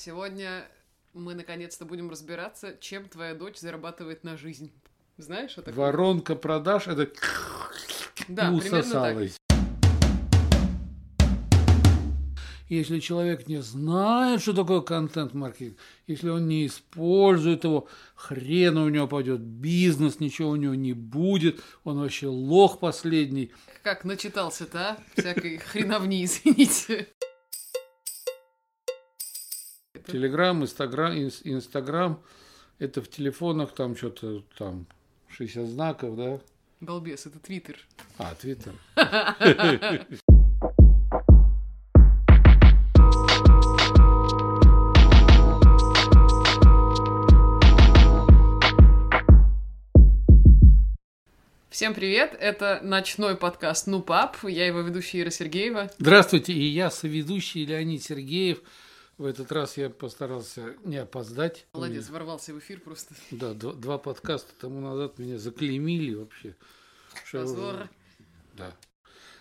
Сегодня мы наконец-то будем разбираться, чем твоя дочь зарабатывает на жизнь. Знаешь, что такое? Воронка продаж это Да, усосалась. Если человек не знает, что такое контент-маркетинг, если он не использует его, хрен у него пойдет бизнес, ничего у него не будет, он вообще лох последний. Как начитался-то, а? Всякой хреновни, извините. Телеграм, Инстаграм, Инс- Инстаграм, это в телефонах там что-то там 60 знаков, да? Балбес, это Твиттер. А, Твиттер. Всем привет, это ночной подкаст «Ну, пап», я его ведущая Ира Сергеева. Здравствуйте, и я соведущий Леонид Сергеев. В этот раз я постарался не опоздать. Молодец, ворвался в эфир просто. Да, два, два подкаста тому назад меня заклеймили вообще. Позор. Да.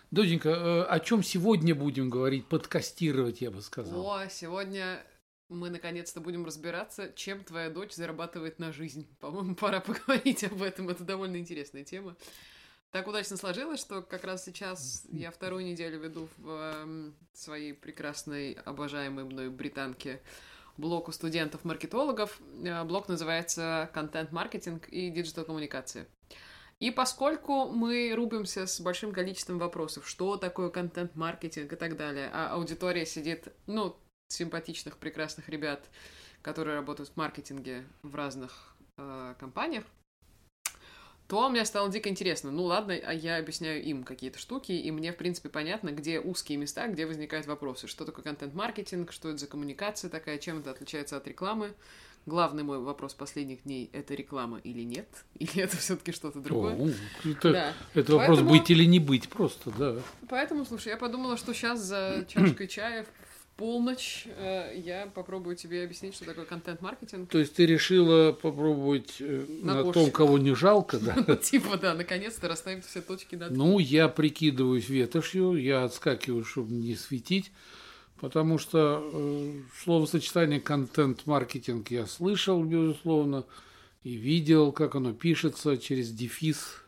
Доченька, э, о чем сегодня будем говорить? Подкастировать, я бы сказал. О, сегодня мы наконец-то будем разбираться, чем твоя дочь зарабатывает на жизнь. По-моему, пора поговорить об этом, это довольно интересная тема. Так удачно сложилось, что как раз сейчас я вторую неделю веду в эм, своей прекрасной, обожаемой мной британке блок у студентов-маркетологов. Э, Блок называется «Контент-маркетинг и диджитал-коммуникация». И поскольку мы рубимся с большим количеством вопросов, что такое контент-маркетинг и так далее, а аудитория сидит, ну, симпатичных, прекрасных ребят, которые работают в маркетинге в разных э, компаниях, то мне стало дико интересно. Ну ладно, а я объясняю им какие-то штуки, и мне, в принципе, понятно, где узкие места, где возникают вопросы. Что такое контент-маркетинг, что это за коммуникация такая, чем это отличается от рекламы. Главный мой вопрос последних дней – это реклама или нет? Или это все-таки что-то другое? О, это, Да. это вопрос Поэтому- быть или не быть просто, да. Поэтому, слушай, я подумала, что сейчас за чашкой чая полночь э, я попробую тебе объяснить, что такое контент-маркетинг. То есть ты решила попробовать э, На на, том, кого не жалко, да? Типа, да, наконец-то расставим все точки над Ну, я прикидываюсь ветошью, я отскакиваю, чтобы не светить, потому что э, словосочетание контент-маркетинг я слышал, безусловно, и видел, как оно пишется через дефис.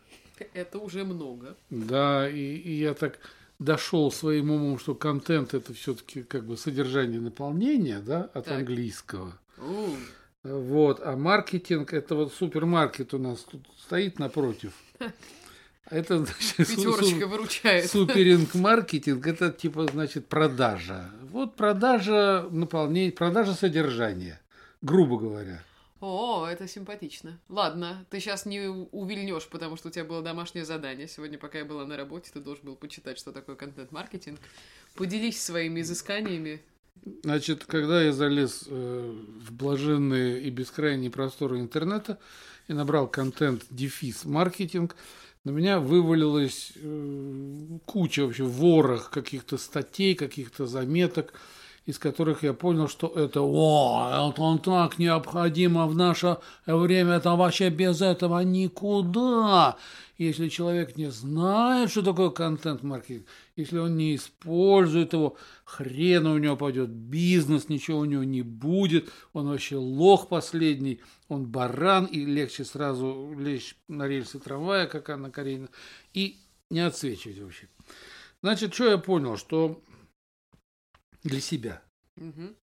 Это уже много. Да, и, и я так дошел своим умом, что контент это все-таки как бы содержание наполнения, да, от Так. английского. У, Вот, а маркетинг это вот супермаркет у нас тут стоит напротив. Это значит, Пятерочка су- выручает. суперинг маркетинг это типа значит продажа. Вот продажа наполнения, продажа содержания, грубо говоря. О, это симпатично. Ладно, ты сейчас не увильнешь, потому что у тебя было домашнее задание. Сегодня, пока я была на работе, ты должен был почитать, что такое контент-маркетинг. Поделись своими изысканиями. Значит, когда я залез э, в блаженные и бескрайние просторы интернета и набрал контент дефис маркетинг, на меня вывалилась э, куча вообще ворох каких-то статей, каких-то заметок, из которых я понял, что это, о, это так необходимо в наше время, это вообще без этого никуда. Если человек не знает, что такое контент-маркетинг, если он не использует его, хрен у него пойдет бизнес, ничего у него не будет, он вообще лох последний, он баран, и легче сразу лечь на рельсы трамвая, как Анна Каренина, и не отсвечивать вообще. Значит, что я понял, что для себя. Мгм.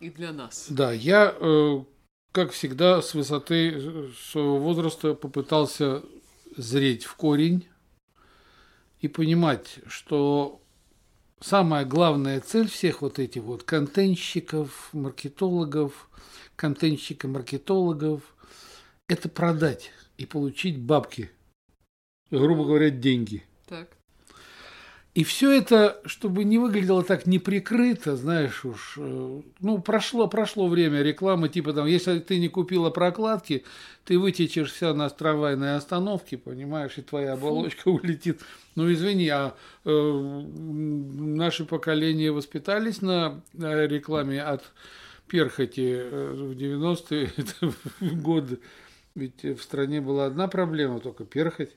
И для нас. Да, я, э, как всегда, с высоты э, своего возраста попытался зреть в корень и понимать, что самая главная цель всех вот этих вот контентщиков, маркетологов, контентщика-маркетологов – это продать и получить бабки, грубо говоря, деньги. Так. И все это, чтобы не выглядело так неприкрыто, знаешь уж, э, ну, прошло, прошло время рекламы, типа там, если ты не купила прокладки, ты вытечешь вся на трамвайной остановке, понимаешь, и твоя оболочка улетит. Ну, извини, а э, м, наши поколения воспитались на э, рекламе от перхоти э, в 90-е годы. Ведь в стране была одна проблема, только перхоть.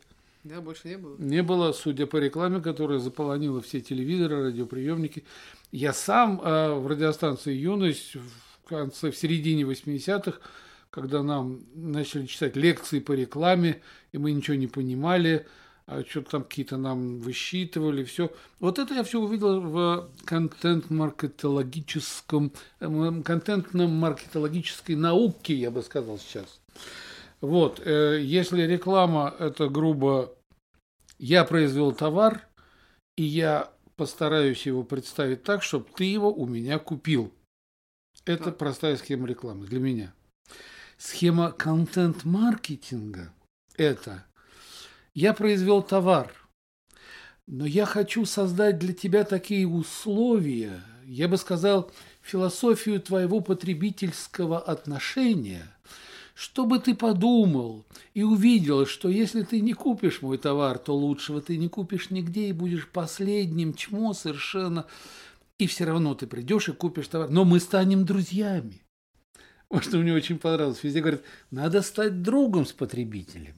Да, больше не было? Не было, судя по рекламе, которая заполонила все телевизоры, радиоприемники. Я сам э, в радиостанции «Юность» в конце, в середине 80-х, когда нам начали читать лекции по рекламе, и мы ничего не понимали, а что-то там какие-то нам высчитывали, все. Вот это я все увидел в контент-маркетологическом, э, контентно-маркетологической науке, я бы сказал сейчас. Вот, э, если реклама это грубо я произвел товар, и я постараюсь его представить так, чтобы ты его у меня купил. Это простая схема рекламы для меня. Схема контент-маркетинга – это я произвел товар, но я хочу создать для тебя такие условия, я бы сказал, философию твоего потребительского отношения – чтобы ты подумал и увидел, что если ты не купишь мой товар, то лучшего ты не купишь нигде и будешь последним чмо совершенно. И все равно ты придешь и купишь товар. Но мы станем друзьями. Вот что мне очень понравилось. Везде говорят, надо стать другом с потребителем.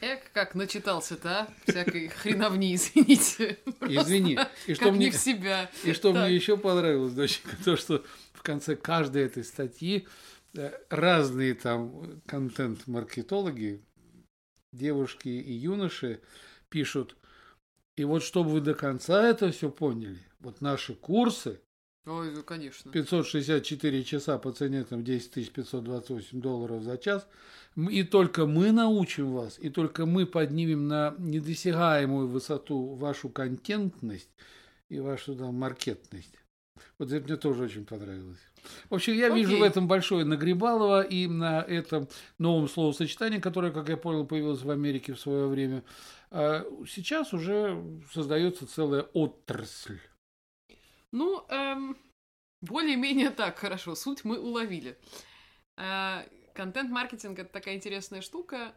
Эх, как начитался-то, а? Всякой хреновни, извините. Извини. И что как мне, не в себя. И что так. мне еще понравилось, доченька, то, что в конце каждой этой статьи разные там контент-маркетологи, девушки и юноши пишут, и вот чтобы вы до конца это все поняли, вот наши курсы, Ой, ну, конечно. 564 часа по цене там 10 528 долларов за час. И только мы научим вас, и только мы поднимем на недосягаемую высоту вашу контентность и вашу там, маркетность. Вот это мне тоже очень понравилось. В общем, я Окей. вижу в этом большое нагребалово и на этом новом словосочетании, которое, как я понял, появилось в Америке в свое время, а, сейчас уже создается целая отрасль. Ну, эм, более-менее так, хорошо, суть мы уловили. Э, контент-маркетинг – это такая интересная штука.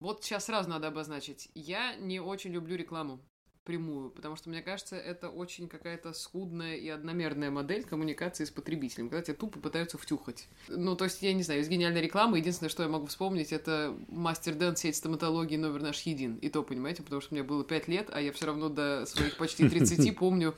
Вот сейчас сразу надо обозначить. Я не очень люблю рекламу прямую, потому что, мне кажется, это очень какая-то скудная и одномерная модель коммуникации с потребителем, когда тебя тупо пытаются втюхать. Ну, то есть, я не знаю, из гениальной рекламы единственное, что я могу вспомнить, это мастер Дэн, сеть стоматологии, номер наш един. И то, понимаете, потому что мне было 5 лет, а я все равно до своих почти 30 помню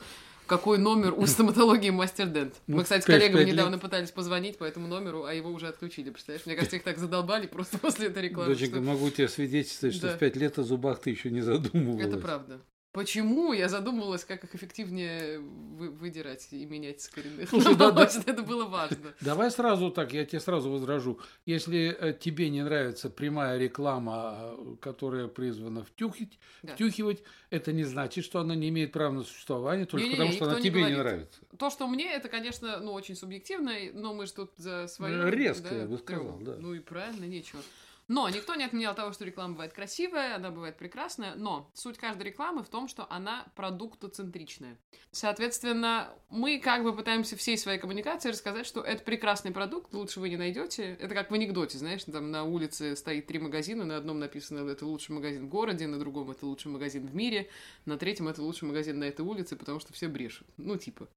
какой номер у стоматологии Мастер Дент. Мы, кстати, с коллегами недавно пытались позвонить по этому номеру, а его уже отключили, представляешь? Мне кажется, их так задолбали просто после этой рекламы. Доченька, что... могу тебе свидетельствовать, что да. в пять лет о зубах ты еще не задумывалась. Это правда. Почему? Я задумалась, как их эффективнее вы, выдирать и менять с коренных. Слушай, да, да, это было важно. Давай сразу так, я тебе сразу возражу. Если э, тебе не нравится прямая реклама, э, которая призвана втюхить, да. втюхивать, это не значит, что она не имеет права на существование, только не, потому, не, что она тебе не, не нравится. То, что мне, это, конечно, ну, очень субъективно, но мы же тут за свое... Ну, резко, да, я бы сказал, да. Ну и правильно, нечего. Но никто не отменял того, что реклама бывает красивая, она бывает прекрасная, но суть каждой рекламы в том, что она продуктоцентричная. Соответственно, мы как бы пытаемся всей своей коммуникации рассказать, что это прекрасный продукт, лучше вы не найдете. Это как в анекдоте, знаешь, там на улице стоит три магазина, на одном написано «это лучший магазин в городе», на другом «это лучший магазин в мире», на третьем «это лучший магазин на этой улице», потому что все брешут. Ну, типа.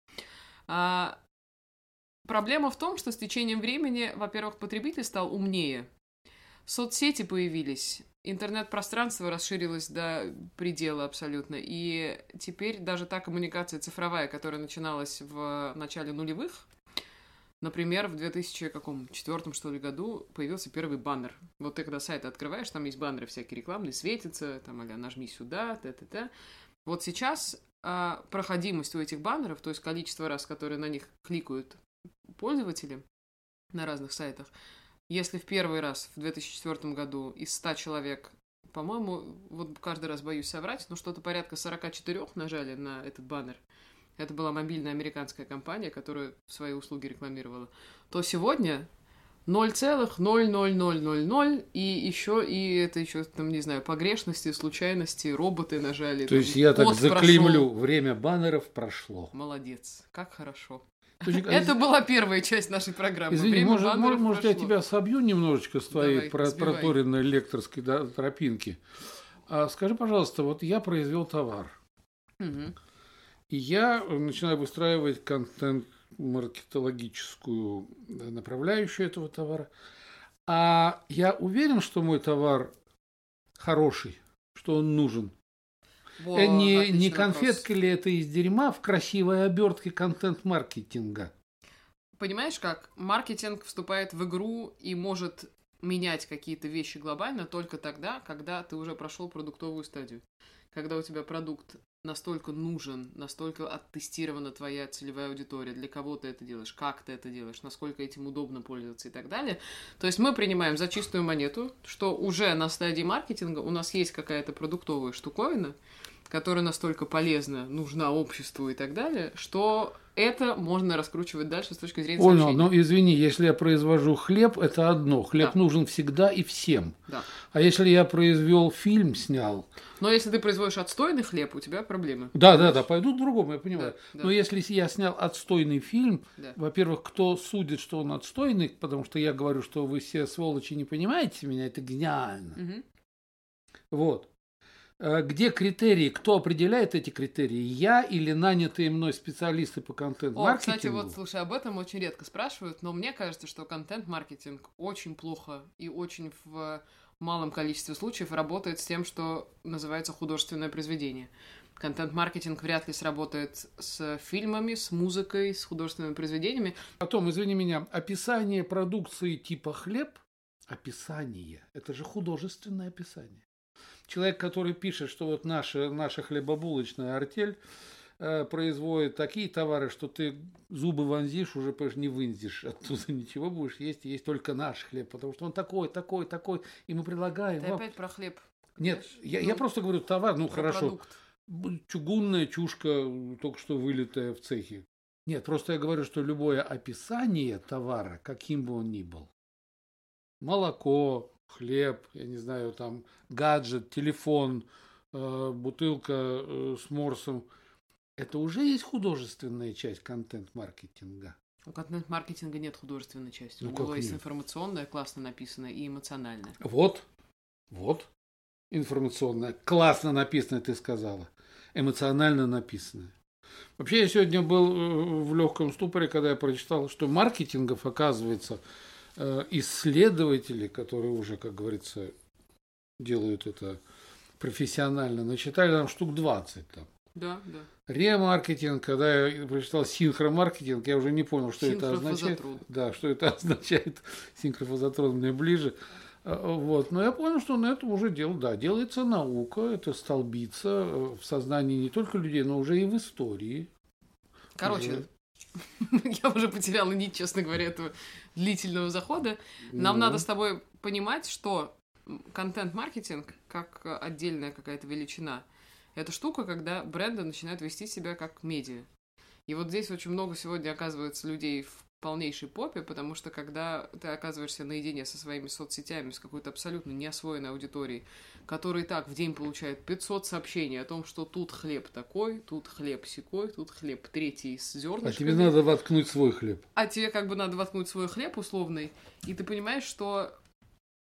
А, Проблема в том, что с течением времени, во-первых, потребитель стал умнее, Соцсети появились, интернет-пространство расширилось до предела абсолютно. И теперь даже та коммуникация цифровая, которая начиналась в начале нулевых, Например, в 2004 что ли году появился первый баннер. Вот ты когда сайт открываешь, там есть баннеры всякие рекламные, светятся, там, а нажми сюда, т-т-т. Вот сейчас а, проходимость у этих баннеров, то есть количество раз, которые на них кликают пользователи на разных сайтах, если в первый раз в 2004 году из 100 человек, по-моему, вот каждый раз боюсь соврать, но что-то порядка 44 нажали на этот баннер, это была мобильная американская компания, которая свои услуги рекламировала, то сегодня 0,00000 и еще, и это еще, там, не знаю, погрешности, случайности, роботы нажали. То там, есть я так заклеймлю, прошел. время баннеров прошло. Молодец, как хорошо. Это была первая часть нашей программы. Извини, может, может, я тебя собью немножечко с твоей Давай, проторенной лекторской да, тропинки. А скажи, пожалуйста, вот я произвел товар. Угу. И я начинаю выстраивать контент маркетологическую направляющую этого товара. А я уверен, что мой товар хороший, что он нужен. Вот, Э, не, не вопрос. конфетка ли это из дерьма в красивой обертке контент-маркетинга? Понимаешь, как маркетинг вступает в игру и может менять какие-то вещи глобально только тогда, когда ты уже прошел продуктовую стадию. Когда у тебя продукт настолько нужен, настолько оттестирована твоя целевая аудитория, для кого ты это делаешь, как ты это делаешь, насколько этим удобно пользоваться и так далее. То есть мы принимаем за чистую монету, что уже на стадии маркетинга у нас есть какая-то продуктовая штуковина, которая настолько полезна, нужна обществу и так далее, что это можно раскручивать дальше с точки зрения Понял, но извини, если я произвожу хлеб, это одно. Хлеб Да. нужен всегда и всем. Да. А если я произвел фильм, снял, Но если ты производишь отстойный хлеб, у тебя проблемы. Да, да, да, пойду к другому, я понимаю. Да, да. Но если я снял отстойный фильм, Да. во-первых, кто судит, что он отстойный, потому что я говорю, что вы все сволочи не понимаете меня, это гениально. Мгм. Вот. Э, Где критерии? Кто определяет эти критерии? Я или нанятые мной специалисты по О, контент-маркетингу? кстати, вот, слушай, об этом очень редко спрашивают, но мне кажется, что контент-маркетинг очень плохо и очень в малом количестве случаев работает с тем, что называется художественное произведение. Контент-маркетинг вряд ли сработает с фильмами, с музыкой, с художественными произведениями. Потом, извини меня, описание продукции типа хлеб, описание, это же художественное описание. Человек, который пишет, что вот наша, наша хлебобулочная артель э, производит такие товары, что ты зубы вонзишь, уже понимаешь, не вынзишь оттуда ничего, будешь есть, есть только наш хлеб, потому что он такой, такой, такой, и мы предлагаем Ты вам. опять про хлеб. Нет, я, Ну, я просто говорю товар, ну хорошо, продукт. Чугунная чушка, только что вылитая в цехе. Нет, просто я говорю, что любое описание товара, каким бы он ни был, молоко, хлеб, я не знаю, там гаджет, телефон, э, бутылка э, с морсом, это уже есть художественная часть контент-маркетинга. У контент-маркетинга нет художественной части. Ну, У него есть нет? информационная, классно написанная и эмоциональная. Вот, вот, информационная, классно написанная, ты сказала, эмоционально написанная. Вообще, я сегодня был э, в легком ступоре, когда я прочитал, что маркетингов, оказывается, исследователи, которые уже, как говорится, делают это профессионально, насчитали там штук 20 там. Да, да. Ремаркетинг, когда я прочитал синхромаркетинг, я уже не понял, что это означает. Да, что это означает. Синхрофазотрон мне ближе. А, Вот. Но я понял, что на этом уже дел, да, делается наука, это столбится э, в сознании не только людей, но уже и в истории. Короче, я уже потеряла нить, честно говоря, этого длительного захода. Нам Ну, надо с тобой понимать, что контент-маркетинг, как отдельная какая-то величина, это штука, когда бренды начинают вести себя как медиа. И вот здесь очень много сегодня оказывается людей в полнейшей попе, потому что когда ты оказываешься наедине со своими соцсетями, с какой-то абсолютно неосвоенной аудиторией, которая и так в день получает 500 сообщений о том, что тут хлеб такой, тут хлеб секой, тут хлеб третий с А зернышками. тебе надо воткнуть свой хлеб. А тебе как бы надо воткнуть свой хлеб условный, и ты понимаешь, что...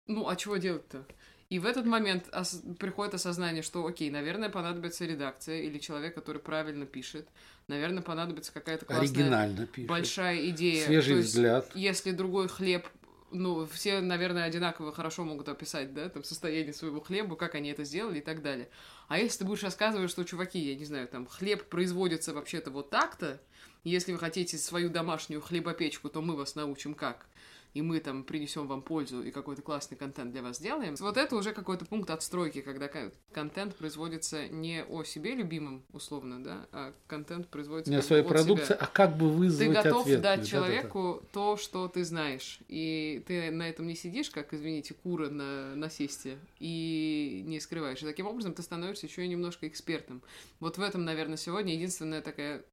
Ну, а чего делать-то? И в этот момент ос- приходит осознание, что, окей, наверное, понадобится редакция или человек, который правильно пишет. Наверное, понадобится какая-то классная, Оригинально пишет. большая идея. Свежий То есть, взгляд. Если другой хлеб, ну, все, наверное, одинаково хорошо могут описать, да, там, состояние своего хлеба, как они это сделали и так далее. А если ты будешь рассказывать, что, чуваки, я не знаю, там, хлеб производится вообще-то вот так-то, если вы хотите свою домашнюю хлебопечку, то мы вас научим как. И мы там принесем вам пользу и какой-то классный контент для вас сделаем. Вот это уже какой-то пункт отстройки, когда кон- контент производится не о себе любимом, условно, да, а контент производится Не о своей продукции, себя а как бы ты вызвать готов ответ. дать человеку то, что ты знаешь. И ты на этом не сидишь, как, извините, кура на насесте, и не скрываешь. И таким образом ты становишься еще и немножко экспертом. Вот в этом, наверное, сегодня единственная такая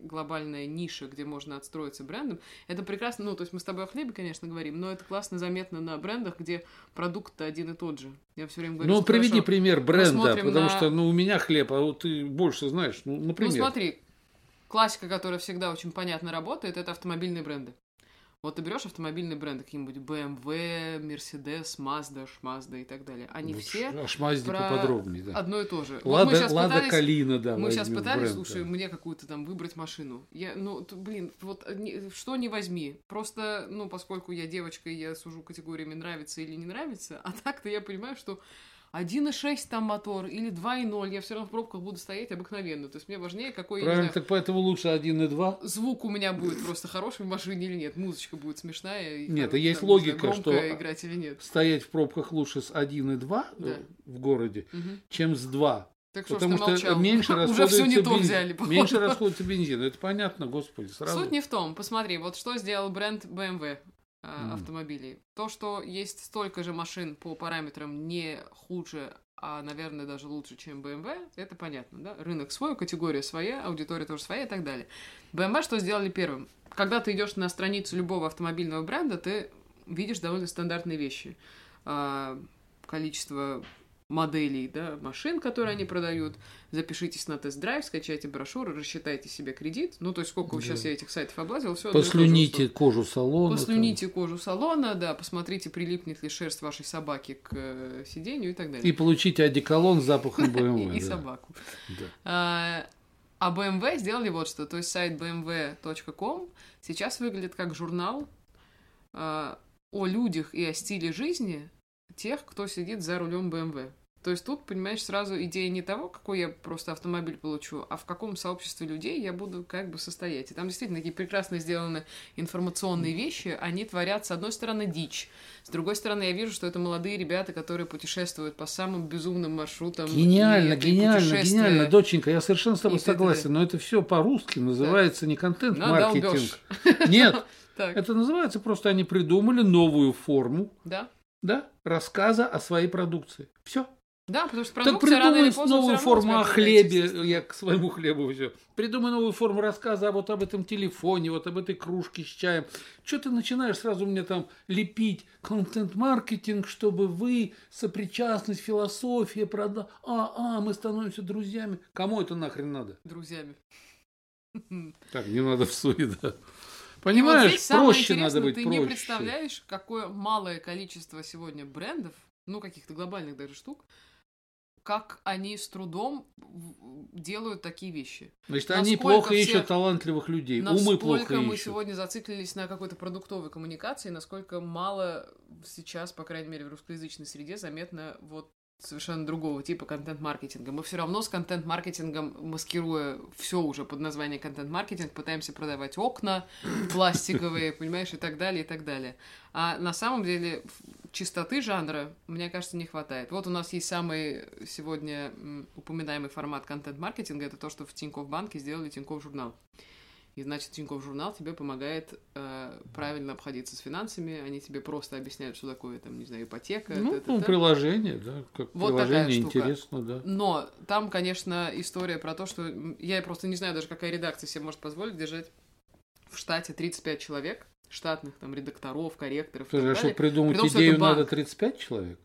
глобальная ниша, где можно отстроиться брендом. Это прекрасно, ну, то есть мы с тобой о хлебе, конечно, говорим, но это классно заметно на брендах, где продукт один и тот же. Я все время говорю, Ну, приведи хорошо. пример бренда, потому на- что ну, у меня хлеб, а вот ты больше знаешь. Ну, например. Ну, смотри, классика, которая всегда очень понятно работает, это автомобильные бренды. Вот ты берешь автомобильные бренды, какие-нибудь BMW, Mercedes, Mazda, Шмазда и так далее. Они Вот все ш- аж мазди про поподробнее, да. одно и то же. Вот мы Лада, сейчас Лада пытались... Калина, да, Мы сейчас пытались, бренд, слушай, да. мне какую-то там выбрать машину. Я, ну, блин, вот э, что не возьми. Просто, ну, поскольку я девочка, и я сужу категориями нравится или не нравится, а так-то я понимаю, что 1.6 там мотор или 2.0, я все равно в пробках буду стоять обыкновенно. То есть мне важнее, какой, Правильно, знаю, так поэтому лучше 1 и 2. звук у меня будет просто хороший в машине или нет, музычка будет смешная. И Нет, и есть там, знаю, логика, громко что- играть или нет. Стоять в пробках лучше с 1 и 2 Да. в городе, Мгм. чем с 2. Так что Потому что молчал? меньше Уже расходуется все не то бензин. взяли, походу. Меньше расходуется бензин. Это понятно, господи, сразу. Суть не в том. Посмотри, вот что сделал бренд BMW Мгм. автомобилей. То, что есть столько же машин по параметрам не хуже, а, наверное, даже лучше, чем BMW, это понятно, да? Рынок свой, категория своя, аудитория тоже своя и так далее. BMW что сделали первым? Когда ты идешь на страницу любого автомобильного бренда, ты видишь довольно стандартные вещи. А, количество моделей, да, машин, которые они продают. Запишитесь на тест-драйв, скачайте брошюру, рассчитайте себе кредит. Ну, то есть, сколько Да. сейчас я этих сайтов облазил, все Послюните кожу салона. там. Послюните кожу салона, да, посмотрите, прилипнет ли шерсть вашей собаки к э, сиденью и так далее. И получите одеколон с запахом BMW. И собаку. А, а BMW сделали вот что. То есть сайт bmw.com сейчас выглядит как журнал а, о людях и о стиле жизни тех, кто сидит за рулем BMW. То есть тут, понимаешь, сразу идея не того, какой я просто автомобиль получу, а в каком сообществе людей я буду как бы состоять. И там действительно такие прекрасно сделаны информационные вещи. Они творят, с одной стороны, дичь. С другой стороны, я вижу, что это молодые ребята, которые путешествуют по самым безумным маршрутам. Гениально, и гениально, гениально, доченька, я совершенно с тобой И согласен, но это все по-русски называется не контент-маркетинг. Нет, Так, это называется просто они придумали новую форму, да? Да, рассказа о своей продукции. Все. Да, потому что Так продукция рано или придумай поздно новую форму о хлебе, я к своему хлебу все. Придумай новую форму рассказа вот об этом телефоне, вот об этой кружке с чаем. Что ты начинаешь сразу мне там лепить контент-маркетинг, чтобы вы, сопричастность, философия, прода... А, а, мы становимся друзьями. Кому это нахрен надо? Друзьями. Так, не надо в суе, да. И вот Понимаешь, здесь самое проще надо быть ты проще. не представляешь, какое малое количество сегодня брендов, ну, каких-то глобальных даже штук, как они с трудом делают такие вещи. Значит, они насколько плохо все- ищут талантливых людей. Умы плохо Насколько мы ищут. сегодня зациклились на какой-то продуктовой коммуникации, насколько мало сейчас, по крайней мере, в русскоязычной среде заметно вот совершенно другого типа контент-маркетинга. Мы все равно с контент-маркетингом, маскируя все уже под название контент-маркетинг, пытаемся продавать окна пластиковые, понимаешь, и так далее, и так далее. А на самом деле чистоты жанра, мне кажется, не хватает. Вот у нас есть самый сегодня упоминаемый формат контент-маркетинга, это то, что в Тинькофф банке сделали Тинькофф журнал. И значит, Тинькофф журнал тебе помогает э, правильно обходиться с финансами, они тебе просто объясняют, что такое, там, не знаю, ипотека. Ну, т-т-т. ну, приложение, да, как Вот приложение интересно, да. Но там, конечно, история про то, что я просто не знаю даже, какая редакция себе может позволить держать в штате 35 человек, штатных там редакторов, корректоров Слушай, а чтобы придумать При том, идею, надо 35 человек?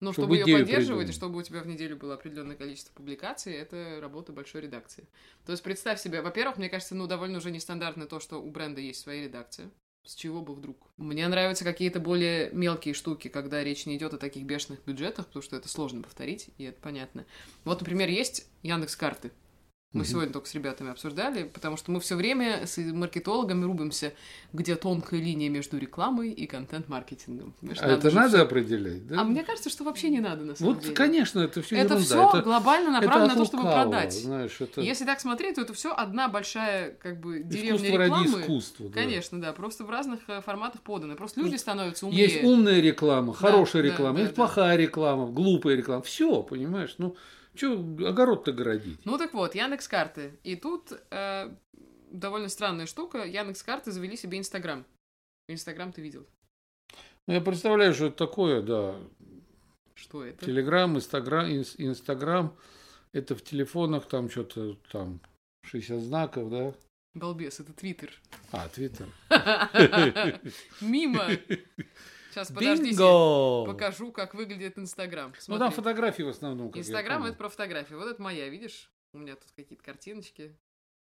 Но чтобы чтобы ее поддерживать, и придумать. чтобы у тебя в неделю было определенное количество публикаций, это работа большой редакции. То есть представь себе, во-первых, мне кажется, ну, довольно уже нестандартно то, что у бренда есть своя редакция. С чего бы вдруг? Мне нравятся какие-то более мелкие штуки, когда речь не идет о таких бешеных бюджетах, потому что это сложно повторить, и это понятно. Вот, например, есть Яндекс карты. Мы Мгм. сегодня только с ребятами обсуждали, потому что мы все время с маркетологами рубимся, где тонкая линия между рекламой и контент-маркетингом. А это же надо всё- определять, да? а мне кажется, что вообще не надо на самом Вот, деле. конечно, это все Это все глобально направлено это на то, чтобы лукавого, продать. Знаешь, это Если так смотреть, то это все одна большая как бы деревня искусство ради рекламы. искусства. да. Конечно, да, просто в разных э, форматах подано. Просто люди становятся умнее. Есть умная реклама, хорошая да, реклама, да, есть да. плохая реклама, глупая реклама. Все, понимаешь? Ну, что огород-то городить? Ну так вот, Яндекс карты. И тут э, довольно странная штука. Яндекс карты завели себе Инстаграм. Инстаграм ты видел? Ну, я представляю, что это такое, да. Что это? Телеграм, Инстаграм, инс- Инстаграм. Это в телефонах там что-то там 60 знаков, да? Балбес, это Твиттер. А, Твиттер. Мимо. Сейчас, подождите. Бинго! Покажу, как выглядит Инстаграм. Ну, там фотографии в основном. Инстаграм это про фотографии. Вот это моя, видишь? У меня тут какие-то картиночки.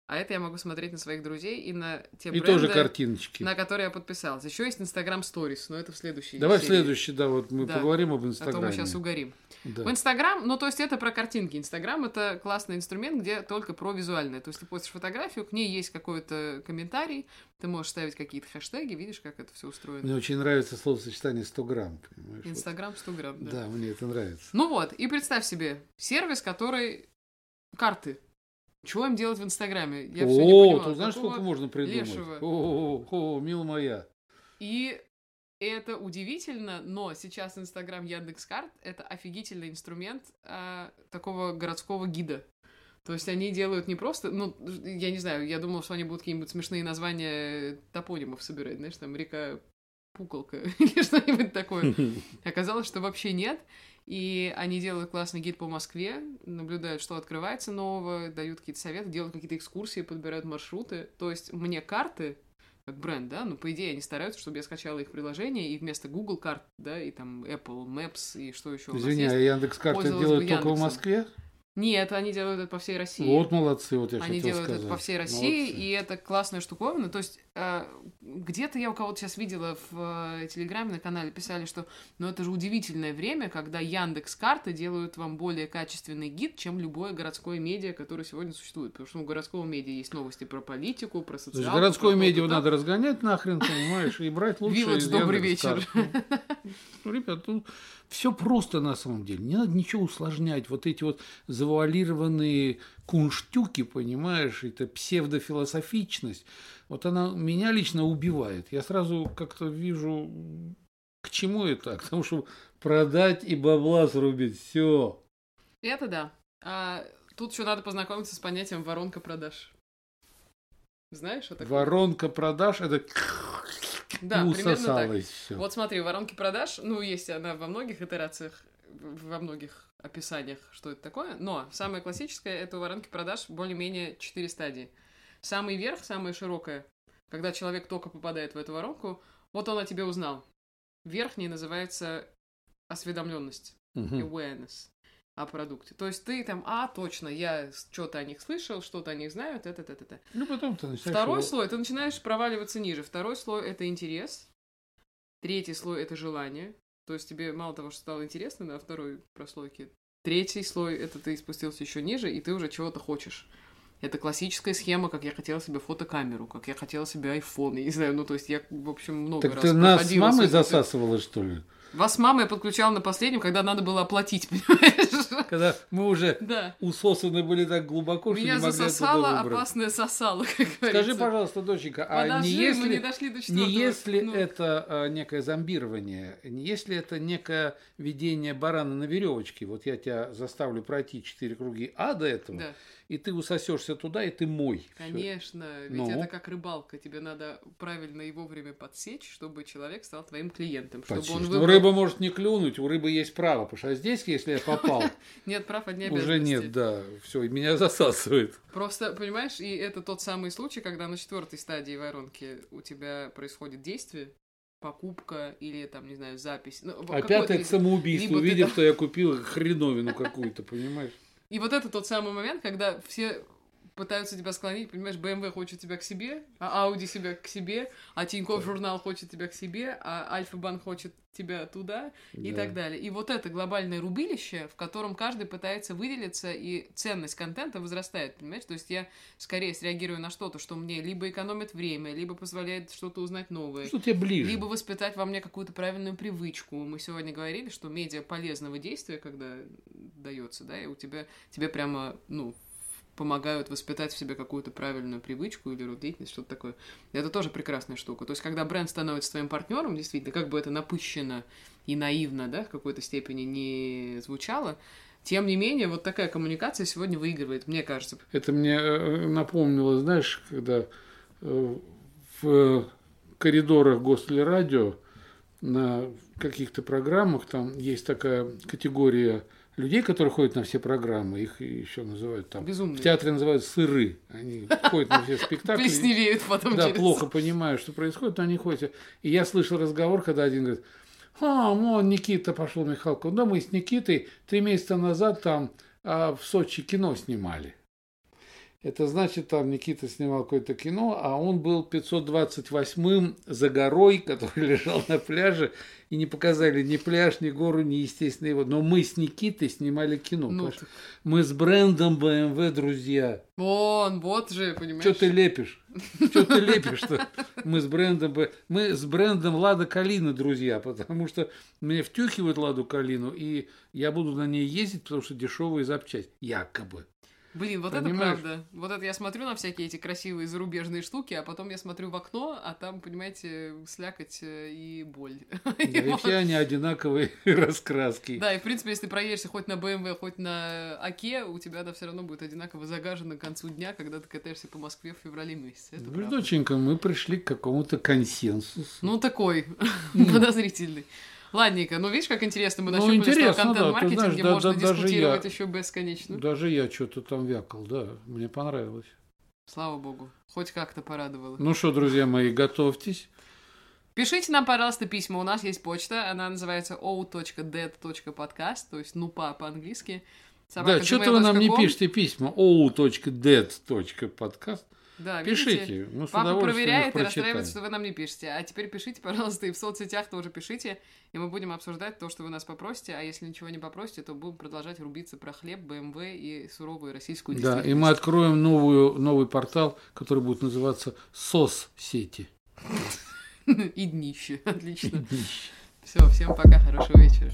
А это я могу смотреть на своих друзей и на те И бренды, тоже картиночки. на которые я подписалась. Еще есть Инстаграм Сторис, но это в следующей Давай серии. следующий, да, вот мы Да. поговорим об А то Инстаграме. мы сейчас угорим. Да. В Инстаграм, ну, то есть это про картинки. Инстаграм — это классный инструмент, где только про визуальное. То есть ты постишь фотографию, к ней есть какой-то комментарий, ты можешь ставить какие-то хэштеги, видишь, как это все устроено. Мне очень нравится словосочетание 100 грамм, понимаешь? Инстаграм 100 грамм, да. Да, мне это нравится. Ну вот, и представь себе, сервис, который... Карты. Чего им делать в Инстаграме? Я всё не О, понимала. ты знаешь, сколько можно придумать? лешего? О, о, о, мила моя. И это удивительно, но сейчас Инстаграм Яндекс.Карт — это офигительный инструмент а, такого городского гида. То есть они делают не просто, ну, я не знаю, я думала, что они будут какие-нибудь смешные названия топонимов собирать, знаешь, там река Пуколка или что-нибудь такое. Оказалось, что вообще нет. И они делают классный гид по Москве, наблюдают, что открывается нового, дают какие-то советы, делают какие-то экскурсии, подбирают маршруты. То есть мне карты, как бренд, да, ну, по идее, они стараются, чтобы я скачала их приложение, и вместо Google карт, да, и там Apple Maps, и что еще у нас Извини, а есть. Яндекс карты Пользовалась делают только в. Москве? Нет, они делают это по всей России. Вот молодцы, вот я Они делают сказать. это по всей России, Молодцы. и это классная штуковина. То есть э, где-то я у кого-то сейчас видела в э, Телеграме на канале писали, что ну это же удивительное время, когда Яндекс карты делают вам более качественный гид, чем любое городское медиа, которое сегодня существует. Потому что у городского медиа есть новости про политику, про То социалку. есть городское про медиа надо разгонять нахрен, понимаешь, и брать лучшее Вилладж, из добрый Яндекс.Карт. Ну, Ребят, ну, все просто на самом деле. Не надо ничего усложнять. Вот эти вот завуалированные кунштюки, понимаешь, это псевдофилософичность. Вот она меня лично убивает. Я сразу как-то вижу, к чему это? К тому, чтобы продать и бабла срубить. Все. Это да. А тут еще надо познакомиться с понятием воронка продаж. Знаешь, что такое? Воронка продаж это Да, и примерно так. все. Вот смотри, воронки продаж, ну, есть она во многих итерациях, во многих описаниях, что это такое, но самое классическое — это у воронки продаж более-менее четыре стадии. Самый верх, самая широкая, когда человек только попадает в эту воронку, вот он о тебе узнал. Верхний называется осведомленность, awareness о продукте. То есть ты там, а, точно, я что-то о них слышал, что-то о них знаю, это, это, это. Ну, потом ты начинаешь... Второй его- слой, ты начинаешь проваливаться ниже. Второй слой это интерес. Третий слой это желание. То есть тебе мало того, что стало интересно на второй прослойке. Третий слой это ты спустился еще ниже, и ты уже чего-то хочешь. Это классическая схема, как я хотела себе фотокамеру, как я хотела себе iPhone. Я не знаю, ну то есть я, в общем, много Так раз ты нас с мамой засасывала, что ли? Вас с мамой я подключала на последнем, когда надо было оплатить, понимаешь? Когда мы уже Да. усосаны были так глубоко, что Меня не могли засосало, опасное сосало, как говорится. Скажи, пожалуйста, доченька, а Подожди, не если, не дошли до не если Ну. это а, некое зомбирование, не если это некое ведение барана на веревочке, вот я тебя заставлю пройти четыре круги а до этого, Да. и ты усосешься туда, и ты мой. Всё. Конечно, ведь Ну? это как рыбалка. Тебе надо правильно и вовремя подсечь, чтобы человек стал твоим клиентом. Чтобы Почти. он выбрал... Рыба может не клюнуть, у рыбы есть право, потому что здесь, если я попал, Нет прав, одни уже нет, да, все, меня засасывает. Просто, понимаешь, и это тот самый случай, когда на четвертой стадии воронки у тебя происходит действие, покупка или там, не знаю, запись. Ну, А из- это самоубийство, увидев, там- что я купил хреновину какую-то, понимаешь? И вот это тот самый момент, когда все пытаются тебя склонить, понимаешь, BMW хочет тебя к себе, а Audi себя к себе, а Тинькофф журнал хочет тебя к себе, а Альфа-банк хочет тебя туда и Да. так далее. И вот это глобальное рубилище, в котором каждый пытается выделиться, и ценность контента возрастает, понимаешь? То есть я скорее среагирую на что-то, что мне либо экономит время, либо позволяет что-то узнать новое. Что тебе ближе? Либо воспитать во мне какую-то правильную привычку. Мы сегодня говорили, что медиа полезного действия, когда дается, да, и у тебя тебе прямо, ну, помогают воспитать в себе какую-то правильную привычку или род что-то такое. Это тоже прекрасная штука. То есть, когда бренд становится твоим партнером, действительно, как бы это напыщенно и наивно, да, в какой-то степени не звучало, тем не менее, вот такая коммуникация сегодня выигрывает, мне кажется. Это мне э, напомнило, знаешь, когда э, в коридорах Гостелерадио на каких-то программах там есть такая категория людей, которые ходят на все программы, их еще называют там, Безумные. в театре называют сыры, они ходят на все спектакли. Плесневеют потом Да, через... плохо понимаю, что происходит, но они ходят. И я слышал разговор, когда один говорит, а, ну, Никита пошел Михалков. Да, мы с Никитой три месяца назад там а, в Сочи кино снимали. Это значит, там Никита снимал какое-то кино, а он был 528-м за горой, который лежал на пляже, и не показали ни пляж, ни гору, ни естественно его. Но мы с Никитой снимали кино. Ну, ты- Мы с брендом BMW друзья. Вон, вот же, понимаешь? Что ты лепишь? Что ты лепишь-то? Мы с брендом мы с брендом Лада Калина друзья, потому что мне втюхивают Ладу Калину, и я буду на ней ездить, потому что дешевые запчасти. Якобы. Блин, вот Понимаешь? это правда. Вот это я смотрю на всякие эти красивые зарубежные штуки, а потом я смотрю в окно, а там, понимаете, слякоть э, и боль. Да, и все они одинаковые раскраски. Да, и в принципе, если проедешься хоть на BMW, хоть на АКе, у тебя да все равно будет одинаково загажено к концу дня, когда ты катаешься по Москве в феврале месяце. Это Ну, доченька, мы пришли к какому-то консенсусу. Ну, такой подозрительный. Ладненько, ну видишь, как интересно мы Ну, нащупали, что интересно, да, ты контент-маркетинге да, можно да, дискутировать я- еще бесконечно. Даже я что-то там вякал, да, мне понравилось. Слава богу, хоть как-то порадовало. Ну что, друзья мои, готовьтесь. Пишите нам, пожалуйста, письма. У нас есть почта. Она называется o.dead.podcast, то есть нупа по-английски. да, что-то вы нам не пишете письма. ou.dead.podcast. Да, видите? Пишите, мы с Папа проверяет и расстраивается, что вы нам не пишете. А теперь пишите, пожалуйста, и в соцсетях тоже пишите. И мы будем обсуждать то, что вы нас попросите. А если ничего не попросите, то будем продолжать рубиться про хлеб, БМВ и суровую российскую Да, и мы откроем новую, новый портал, который будет называться СОС-сети. И днище. Отлично. Все, всем пока, хорошего вечера.